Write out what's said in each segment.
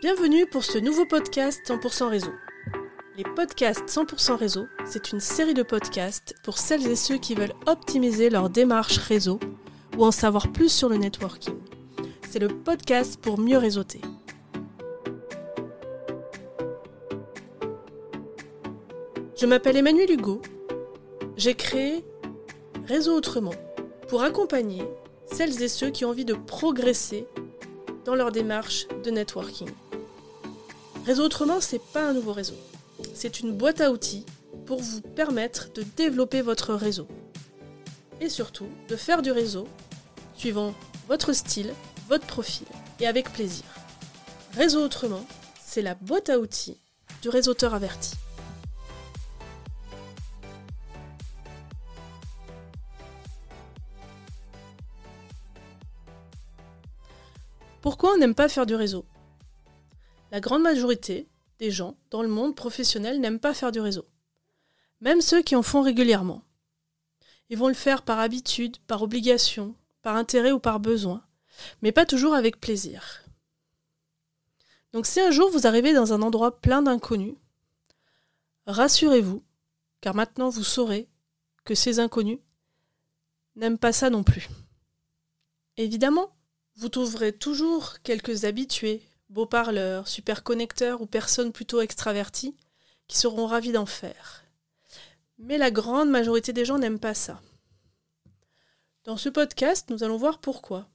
Bienvenue pour ce nouveau podcast 100% réseau. Les podcasts 100% réseau, c'est une série de podcasts pour celles et ceux qui veulent optimiser leur démarche réseau ou en savoir plus sur le networking. C'est le podcast pour mieux réseauter. Je m'appelle Emmanuel Hugo. J'ai créé Réseau Autrement pour accompagner celles et ceux qui ont envie de progresser dans leur démarche de networking. Réseau Autrement, c'est pas un nouveau réseau. C'est une boîte à outils pour vous permettre de développer votre réseau. Et surtout, de faire du réseau suivant votre style, votre profil et avec plaisir. Réseau Autrement, c'est la boîte à outils du réseauteur averti. Pourquoi on n'aime pas faire du réseau? La grande majorité des gens dans le monde professionnel n'aiment pas faire du réseau. Même ceux qui en font régulièrement. Ils vont le faire par habitude, par obligation, par intérêt ou par besoin, mais pas toujours avec plaisir. Donc si un jour vous arrivez dans un endroit plein d'inconnus, rassurez-vous, car maintenant vous saurez que ces inconnus n'aiment pas ça non plus. Évidemment, vous trouverez toujours quelques habitués, beaux parleurs, super connecteurs ou personnes plutôt extraverties qui seront ravis d'en faire. Mais la grande majorité des gens n'aiment pas ça. Dans ce podcast, nous allons voir pourquoi.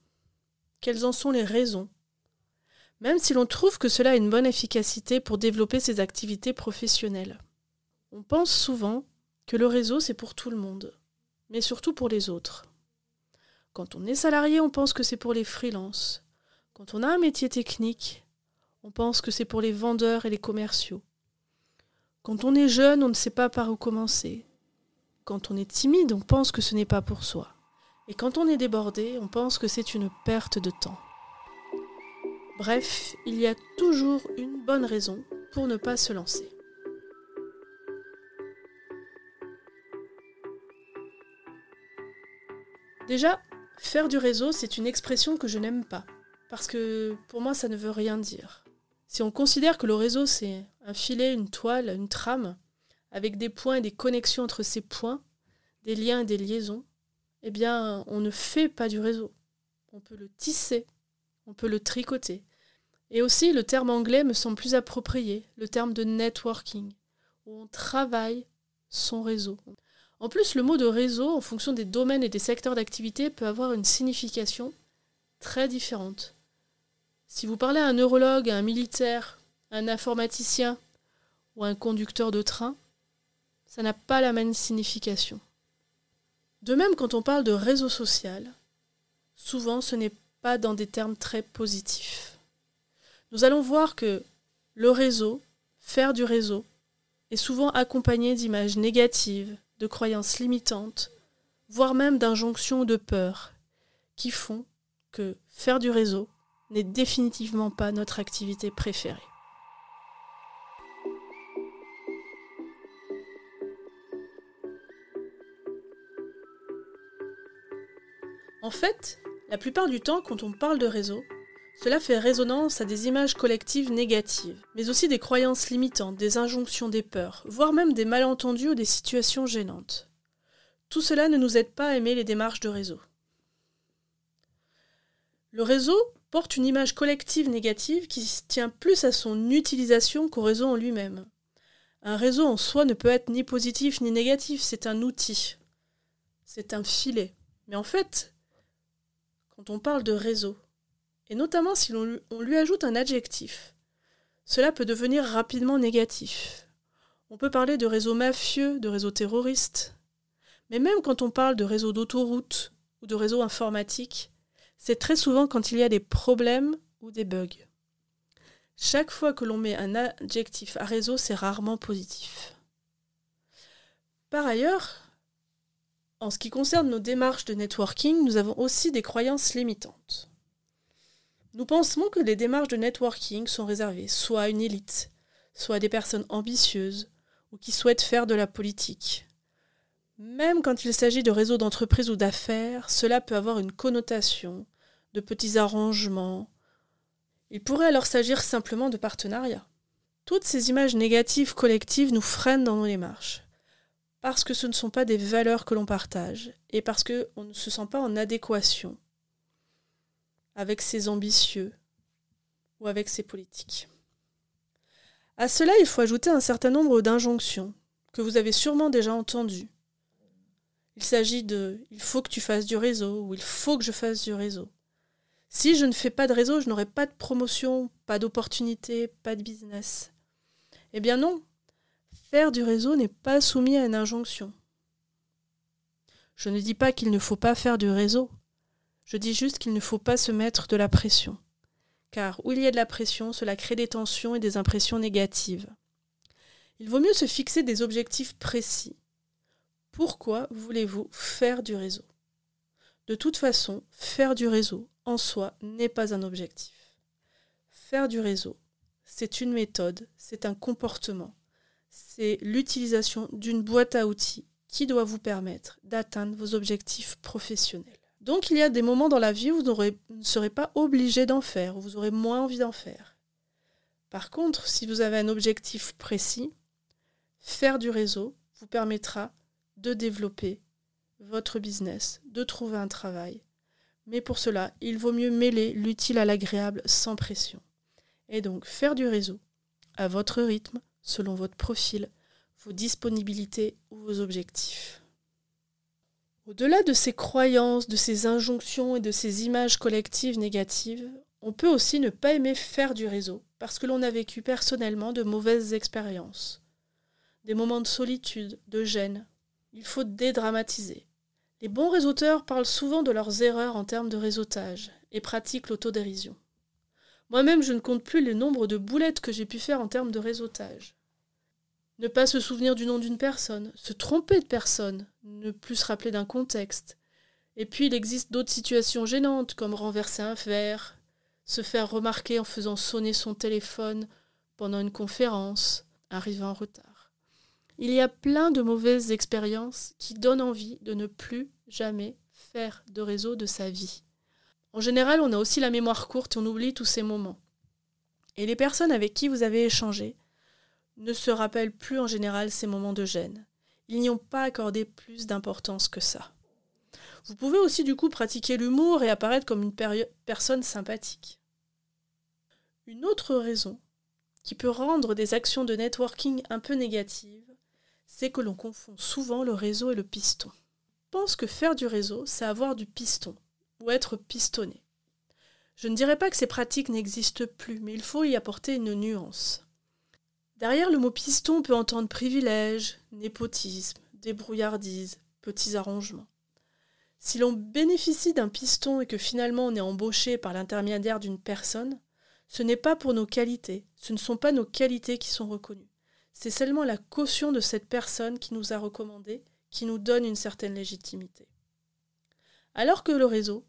Quelles en sont les raisons? Même si l'on trouve que cela a une bonne efficacité pour développer ses activités professionnelles. On pense souvent que le réseau c'est pour tout le monde, mais surtout pour les autres. Quand on est salarié, on pense que c'est pour les freelances. Quand on a un métier technique, on pense que c'est pour les vendeurs et les commerciaux. Quand on est jeune, on ne sait pas par où commencer. Quand on est timide, on pense que ce n'est pas pour soi. Et quand on est débordé, on pense que c'est une perte de temps. Bref, il y a toujours une bonne raison pour ne pas se lancer. Déjà, Faire du réseau, c'est une expression que je n'aime pas, parce que pour moi, ça ne veut rien dire. Si on considère que le réseau, c'est un filet, une toile, une trame, avec des points et des connexions entre ces points, des liens et des liaisons, eh bien, on ne fait pas du réseau. On peut le tisser, on peut le tricoter. Et aussi, le terme anglais me semble plus approprié, le terme de networking, où on travaille son réseau. En plus, le mot de réseau, en fonction des domaines et des secteurs d'activité, peut avoir une signification très différente. Si vous parlez à un neurologue, à un militaire, à un informaticien ou à un conducteur de train, ça n'a pas la même signification. De même, quand on parle de réseau social, souvent ce n'est pas dans des termes très positifs. Nous allons voir que le réseau, faire du réseau, est souvent accompagné d'images négatives, de croyances limitantes, voire même d'injonctions ou de peurs, qui font que faire du réseau n'est définitivement pas notre activité préférée. En fait, la plupart du temps, quand on parle de réseau, cela fait résonance à des images collectives négatives, mais aussi des croyances limitantes, des injonctions, des peurs, voire même des malentendus ou des situations gênantes. Tout cela ne nous aide pas à aimer les démarches de réseau. Le réseau porte une image collective négative qui tient plus à son utilisation qu'au réseau en lui-même. Un réseau en soi ne peut être ni positif ni négatif, c'est un outil. C'est un filet. Mais en fait, quand on parle de réseau, et notamment si l'on lui ajoute un adjectif. Cela peut devenir rapidement négatif. On peut parler de réseau mafieux, de réseau terroriste. Mais même quand on parle de réseau d'autoroute ou de réseau informatique, c'est très souvent quand il y a des problèmes ou des bugs. Chaque fois que l'on met un adjectif à réseau, c'est rarement positif. Par ailleurs, en ce qui concerne nos démarches de networking, nous avons aussi des croyances limitantes. Nous pensons que les démarches de networking sont réservées soit à une élite, soit à des personnes ambitieuses ou qui souhaitent faire de la politique. Même quand il s'agit de réseaux d'entreprise ou d'affaires, cela peut avoir une connotation de petits arrangements. Il pourrait alors s'agir simplement de partenariat. Toutes ces images négatives collectives nous freinent dans nos démarches, parce que ce ne sont pas des valeurs que l'on partage, et parce qu'on ne se sent pas en adéquation avec ses ambitieux ou avec ses politiques. À cela, il faut ajouter un certain nombre d'injonctions que vous avez sûrement déjà entendues. Il s'agit de il faut que tu fasses du réseau ou il faut que je fasse du réseau. Si je ne fais pas de réseau, je n'aurai pas de promotion, pas d'opportunité, pas de business. Eh bien non, faire du réseau n'est pas soumis à une injonction. Je ne dis pas qu'il ne faut pas faire du réseau, je dis juste qu'il ne faut pas se mettre de la pression car où il y a de la pression, cela crée des tensions et des impressions négatives. Il vaut mieux se fixer des objectifs précis. Pourquoi voulez-vous faire du réseau? De toute façon, faire du réseau en soi n'est pas un objectif. Faire du réseau, c'est une méthode, c'est un comportement, c'est l'utilisation d'une boîte à outils qui doit vous permettre d'atteindre vos objectifs professionnels. Donc il y a des moments dans la vie où vous, ne serez pas obligé d'en faire, où vous aurez moins envie d'en faire. Par contre, si vous avez un objectif précis, faire du réseau vous permettra de développer votre business, de trouver un travail. Mais pour cela, il vaut mieux mêler l'utile à l'agréable sans pression. Et donc faire du réseau à votre rythme, selon votre profil, vos disponibilités ou vos objectifs. Au-delà de ces croyances, de ces injonctions et de ces images collectives négatives, on peut aussi ne pas aimer faire du réseau parce que l'on a vécu personnellement de mauvaises expériences, des moments de solitude, de gêne. Il faut dédramatiser. Les bons réseauteurs parlent souvent de leurs erreurs en termes de réseautage et pratiquent l'autodérision. Moi-même, je ne compte plus le nombre de boulettes que j'ai pu faire en termes de réseautage. Ne pas se souvenir du nom d'une personne, se tromper de personne, ne plus se rappeler d'un contexte. Et puis il existe d'autres situations gênantes, comme renverser un verre, se faire remarquer en faisant sonner son téléphone pendant une conférence, arriver en retard. Il y a plein de mauvaises expériences qui donnent envie de ne plus jamais faire de réseau de sa vie. En général, on a aussi la mémoire courte et on oublie tous ces moments. Et les personnes avec qui vous avez échangé, ne se rappellent plus en général ces moments de gêne. Ils n'y ont pas accordé plus d'importance que ça. Vous pouvez aussi du coup pratiquer l'humour et apparaître comme une personne sympathique. Une autre raison qui peut rendre des actions de networking un peu négatives, c'est que l'on confond souvent le réseau et le piston. Je pense que faire du réseau, c'est avoir du piston, ou être pistonné. Je ne dirais pas que ces pratiques n'existent plus, mais il faut y apporter une nuance. Derrière le mot piston, on peut entendre privilège, népotisme, débrouillardise, petits arrangements. Si l'on bénéficie d'un piston et que finalement on est embauché par l'intermédiaire d'une personne, ce n'est pas pour nos qualités, ce ne sont pas nos qualités qui sont reconnues. C'est seulement la caution de cette personne qui nous a recommandé qui nous donne une certaine légitimité. Alors que le réseau,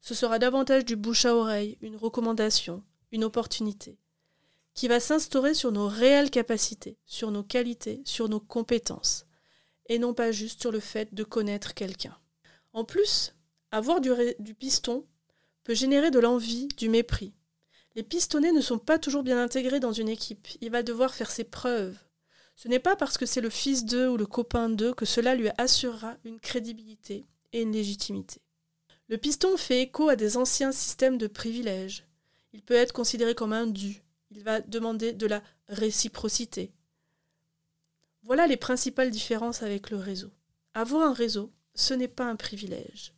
ce sera davantage du bouche à oreille, une recommandation, une opportunité qui va s'instaurer sur nos réelles capacités, sur nos qualités, sur nos compétences, et non pas juste sur le fait de connaître quelqu'un. En plus, avoir du, piston peut générer de l'envie, du mépris. Les pistonnés ne sont pas toujours bien intégrés dans une équipe, il va devoir faire ses preuves. Ce n'est pas parce que c'est le fils d'eux ou le copain d'eux que cela lui assurera une crédibilité et une légitimité. Le piston fait écho à des anciens systèmes de privilèges. Il peut être considéré comme un dû, il va demander de la réciprocité. Voilà les principales différences avec le réseau. Avoir un réseau, ce n'est pas un privilège.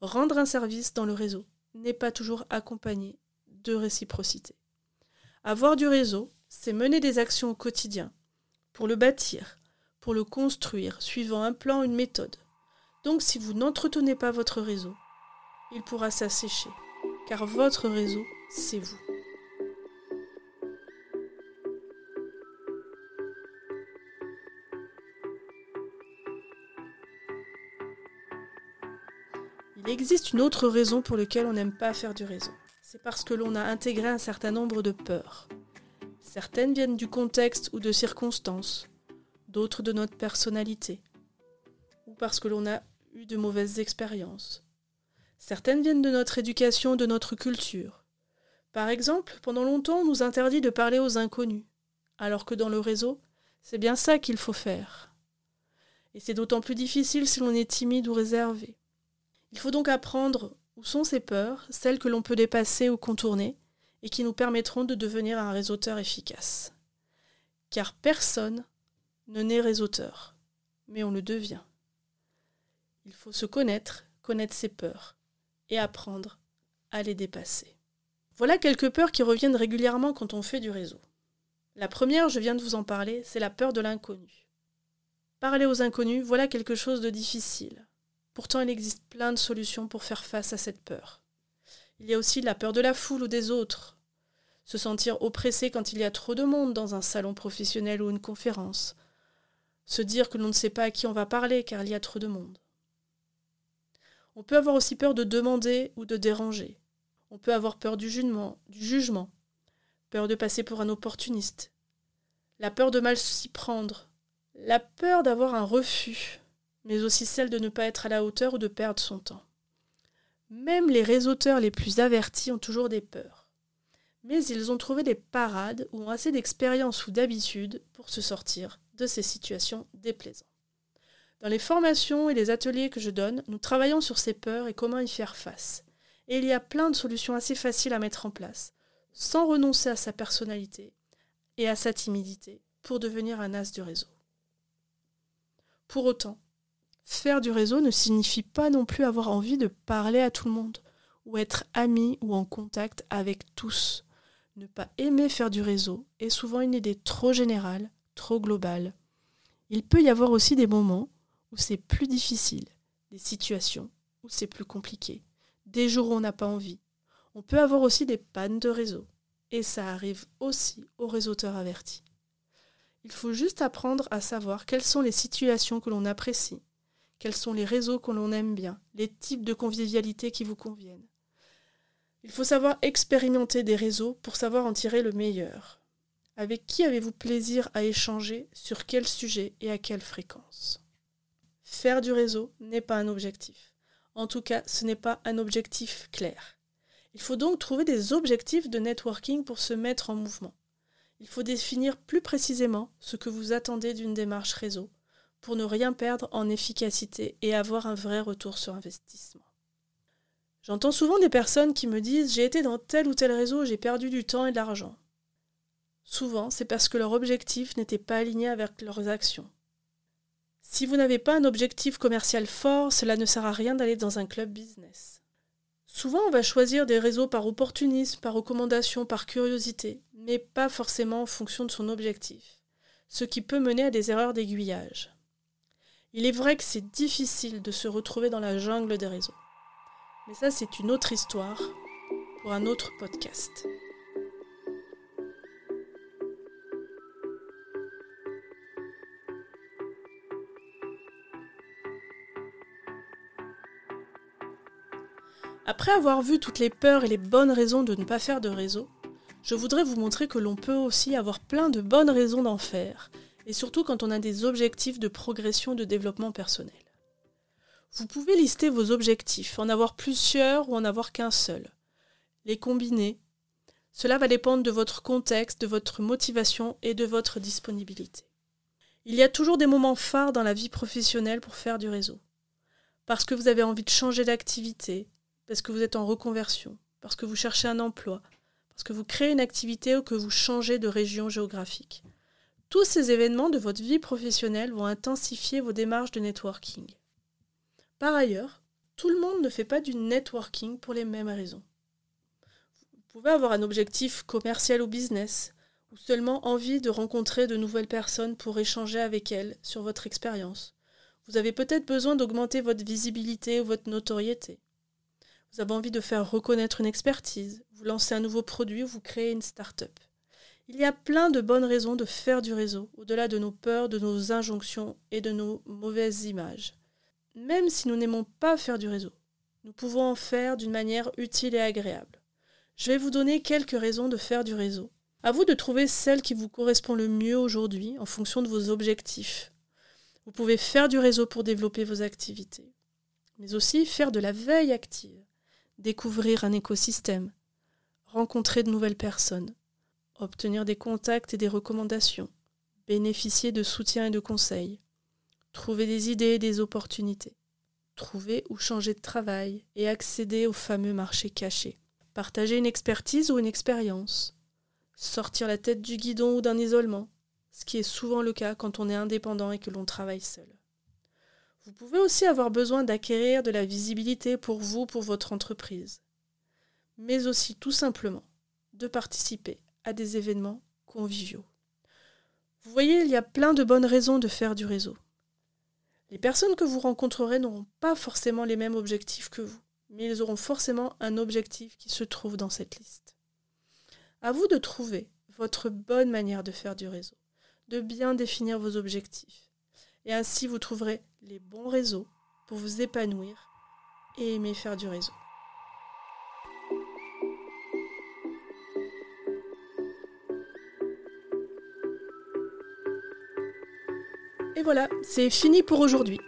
Rendre un service dans le réseau n'est pas toujours accompagné de réciprocité. Avoir du réseau, c'est mener des actions au quotidien, pour le bâtir, pour le construire, suivant un plan, une méthode. Donc si vous n'entretenez pas votre réseau, il pourra s'assécher, car votre réseau, c'est vous. Il existe une autre raison pour laquelle on n'aime pas faire du réseau. C'est parce que l'on a intégré un certain nombre de peurs. Certaines viennent du contexte ou de circonstances, d'autres de notre personnalité, ou parce que l'on a eu de mauvaises expériences. Certaines viennent de notre éducation, de notre culture. Par exemple, pendant longtemps, on nous interdit de parler aux inconnus, alors que dans le réseau, c'est bien ça qu'il faut faire. Et c'est d'autant plus difficile si l'on est timide ou réservé. Il faut donc apprendre où sont ces peurs, celles que l'on peut dépasser ou contourner, et qui nous permettront de devenir un réseauteur efficace. Car personne ne naît réseauteur, mais on le devient. Il faut se connaître, connaître ses peurs, et apprendre à les dépasser. Voilà quelques peurs qui reviennent régulièrement quand on fait du réseau. La première, je viens de vous en parler, c'est la peur de l'inconnu. Parler aux inconnus, voilà quelque chose de difficile. Pourtant, il existe plein de solutions pour faire face à cette peur. Il y a aussi la peur de la foule ou des autres. Se sentir oppressé quand il y a trop de monde dans un salon professionnel ou une conférence. Se dire que l'on ne sait pas à qui on va parler car il y a trop de monde. On peut avoir aussi peur de demander ou de déranger. On peut avoir peur du jugement, du jugement, peur de passer pour un opportuniste, la peur de mal s'y prendre, la peur d'avoir un refus, mais aussi celle de ne pas être à la hauteur ou de perdre son temps. Même les réseauteurs les plus avertis ont toujours des peurs. Mais ils ont trouvé des parades ou ont assez d'expérience ou d'habitude pour se sortir de ces situations déplaisantes. Dans les formations et les ateliers que je donne, nous travaillons sur ces peurs et comment y faire face. Et il y a plein de solutions assez faciles à mettre en place, sans renoncer à sa personnalité et à sa timidité, pour devenir un as du réseau. Pour autant, faire du réseau ne signifie pas non plus avoir envie de parler à tout le monde, ou être ami ou en contact avec tous. Ne pas aimer faire du réseau est souvent une idée trop générale, trop globale. Il peut y avoir aussi des moments où c'est plus difficile, des situations où c'est plus compliqué des jours où on n'a pas envie. On peut avoir aussi des pannes de réseau. Et ça arrive aussi aux réseauteurs avertis. Il faut juste apprendre à savoir quelles sont les situations que l'on apprécie, quels sont les réseaux que l'on aime bien, les types de convivialité qui vous conviennent. Il faut savoir expérimenter des réseaux pour savoir en tirer le meilleur. Avec qui avez-vous plaisir à échanger, sur quel sujet et à quelle fréquence? Faire du réseau n'est pas un objectif. En tout cas, ce n'est pas un objectif clair. Il faut donc trouver des objectifs de networking pour se mettre en mouvement. Il faut définir plus précisément ce que vous attendez d'une démarche réseau pour ne rien perdre en efficacité et avoir un vrai retour sur investissement. J'entends souvent des personnes qui me disent j'ai été dans tel ou tel réseau, j'ai perdu du temps et de l'argent. Souvent, c'est parce que leur objectif n'était pas aligné avec leurs actions. Si vous n'avez pas un objectif commercial fort, cela ne sert à rien d'aller dans un club business. Souvent, on va choisir des réseaux par opportunisme, par recommandation, par curiosité, mais pas forcément en fonction de son objectif, ce qui peut mener à des erreurs d'aiguillage. Il est vrai que c'est difficile de se retrouver dans la jungle des réseaux. Mais ça, c'est une autre histoire pour un autre podcast. Après avoir vu toutes les peurs et les bonnes raisons de ne pas faire de réseau, je voudrais vous montrer que l'on peut aussi avoir plein de bonnes raisons d'en faire, et surtout quand on a des objectifs de progression de développement personnel. Vous pouvez lister vos objectifs, en avoir plusieurs ou en avoir qu'un seul. Les combiner. Cela va dépendre de votre contexte, de votre motivation et de votre disponibilité. Il y a toujours des moments phares dans la vie professionnelle pour faire du réseau. Parce que vous avez envie de changer d'activité, parce que vous êtes en reconversion, parce que vous cherchez un emploi, parce que vous créez une activité ou que vous changez de région géographique. Tous ces événements de votre vie professionnelle vont intensifier vos démarches de networking. Par ailleurs, tout le monde ne fait pas du networking pour les mêmes raisons. Vous pouvez avoir un objectif commercial ou business, ou seulement envie de rencontrer de nouvelles personnes pour échanger avec elles sur votre expérience. Vous avez peut-être besoin d'augmenter votre visibilité ou votre notoriété vous avez envie de faire reconnaître une expertise, vous lancez un nouveau produit ou vous créez une start-up. Il y a plein de bonnes raisons de faire du réseau, au-delà de nos peurs, de nos injonctions et de nos mauvaises images. Même si nous n'aimons pas faire du réseau, nous pouvons en faire d'une manière utile et agréable. Je vais vous donner quelques raisons de faire du réseau. À vous de trouver celle qui vous correspond le mieux aujourd'hui en fonction de vos objectifs. Vous pouvez faire du réseau pour développer vos activités, mais aussi faire de la veille active découvrir un écosystème, rencontrer de nouvelles personnes, obtenir des contacts et des recommandations, bénéficier de soutien et de conseils, trouver des idées et des opportunités, trouver ou changer de travail et accéder au fameux marché caché, partager une expertise ou une expérience, sortir la tête du guidon ou d'un isolement, ce qui est souvent le cas quand on est indépendant et que l'on travaille seul. Vous pouvez aussi avoir besoin d'acquérir de la visibilité pour vous, pour votre entreprise, mais aussi tout simplement de participer à des événements conviviaux. Vous voyez, il y a plein de bonnes raisons de faire du réseau. Les personnes que vous rencontrerez n'auront pas forcément les mêmes objectifs que vous, mais ils auront forcément un objectif qui se trouve dans cette liste. À vous de trouver votre bonne manière de faire du réseau, de bien définir vos objectifs. Et ainsi, vous trouverez les bons réseaux pour vous épanouir et aimer faire du réseau. Et voilà, c'est fini pour aujourd'hui.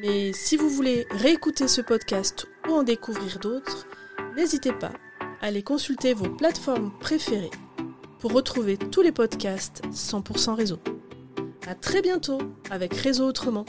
Mais si vous voulez réécouter ce podcast ou en découvrir d'autres, n'hésitez pas à aller consulter vos plateformes préférées pour retrouver tous les podcasts 100% réseau. À très bientôt avec Réseau Autrement.